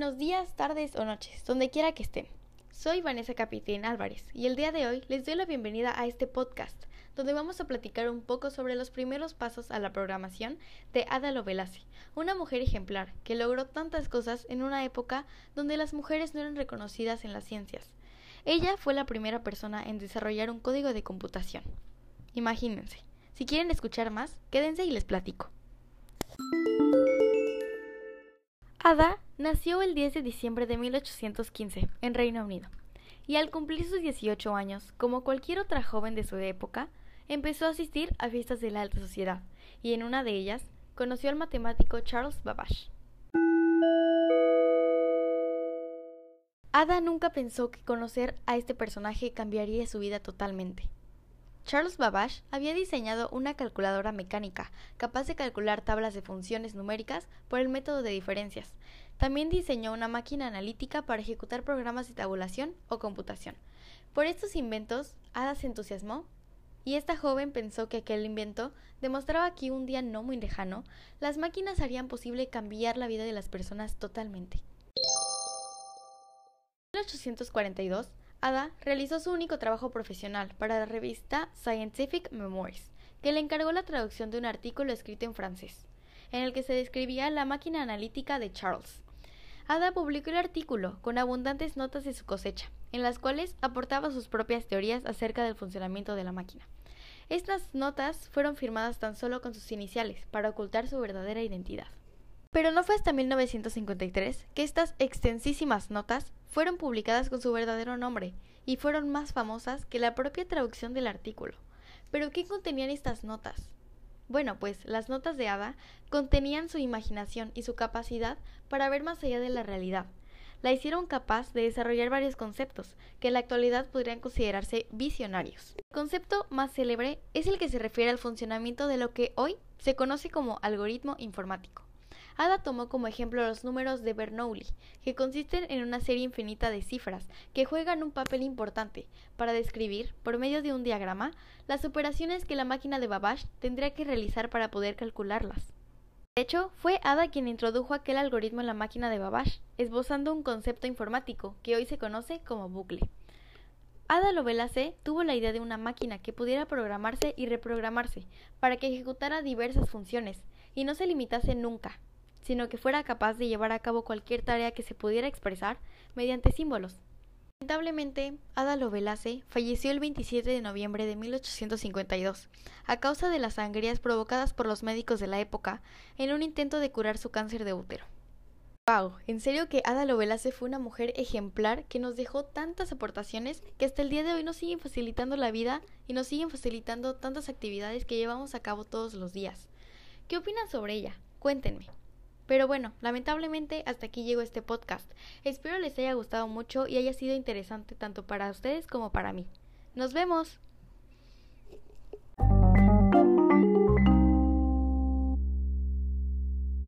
Buenos días, tardes o noches, donde quiera que estén. Soy Vanessa Capitín Álvarez y el día de hoy les doy la bienvenida a este podcast, donde vamos a platicar un poco sobre los primeros pasos a la programación de Ada Lovelace, una mujer ejemplar que logró tantas cosas en una época donde las mujeres no eran reconocidas en las ciencias. Ella fue la primera persona en desarrollar un código de computación. Imagínense. Si quieren escuchar más, quédense y les platico. Ada nació el 10 de diciembre de 1815 en Reino Unido y al cumplir sus 18 años, como cualquier otra joven de su época, empezó a asistir a fiestas de la alta sociedad y en una de ellas conoció al matemático Charles Babbage. Ada nunca pensó que conocer a este personaje cambiaría su vida totalmente. Charles Babbage había diseñado una calculadora mecánica capaz de calcular tablas de funciones numéricas por el método de diferencias. También diseñó una máquina analítica para ejecutar programas de tabulación o computación. Por estos inventos, Ada se entusiasmó y esta joven pensó que aquel invento demostraba que un día no muy lejano, las máquinas harían posible cambiar la vida de las personas totalmente. En 1842, Ada realizó su único trabajo profesional para la revista Scientific Memoirs, que le encargó la traducción de un artículo escrito en francés, en el que se describía la máquina analítica de Charles. Ada publicó el artículo con abundantes notas de su cosecha, en las cuales aportaba sus propias teorías acerca del funcionamiento de la máquina. Estas notas fueron firmadas tan solo con sus iniciales para ocultar su verdadera identidad. Pero no fue hasta 1953 que estas extensísimas notas fueron publicadas con su verdadero nombre y fueron más famosas que la propia traducción del artículo. ¿Pero qué contenían estas notas? Bueno, pues las notas de Ada contenían su imaginación y su capacidad para ver más allá de la realidad. La hicieron capaz de desarrollar varios conceptos que en la actualidad podrían considerarse visionarios. El concepto más célebre es el que se refiere al funcionamiento de lo que hoy se conoce como algoritmo informático. Ada tomó como ejemplo los números de Bernoulli, que consisten en una serie infinita de cifras que juegan un papel importante para describir, por medio de un diagrama, las operaciones que la máquina de Babbage tendría que realizar para poder calcularlas. De hecho, fue Ada quien introdujo aquel algoritmo en la máquina de Babbage, esbozando un concepto informático que hoy se conoce como bucle. Ada Lovelace tuvo la idea de una máquina que pudiera programarse y reprogramarse para que ejecutara diversas funciones y no se limitase nunca sino que fuera capaz de llevar a cabo cualquier tarea que se pudiera expresar mediante símbolos. Lamentablemente, Ada Lovelace falleció el 27 de noviembre de 1852 a causa de las sangrías provocadas por los médicos de la época en un intento de curar su cáncer de útero. Wow, en serio que Ada Lovelace fue una mujer ejemplar que nos dejó tantas aportaciones que hasta el día de hoy nos siguen facilitando la vida y nos siguen facilitando tantas actividades que llevamos a cabo todos los días. ¿Qué opinan sobre ella? Cuéntenme. Pero bueno, lamentablemente hasta aquí llegó este podcast. Espero les haya gustado mucho y haya sido interesante tanto para ustedes como para mí. Nos vemos.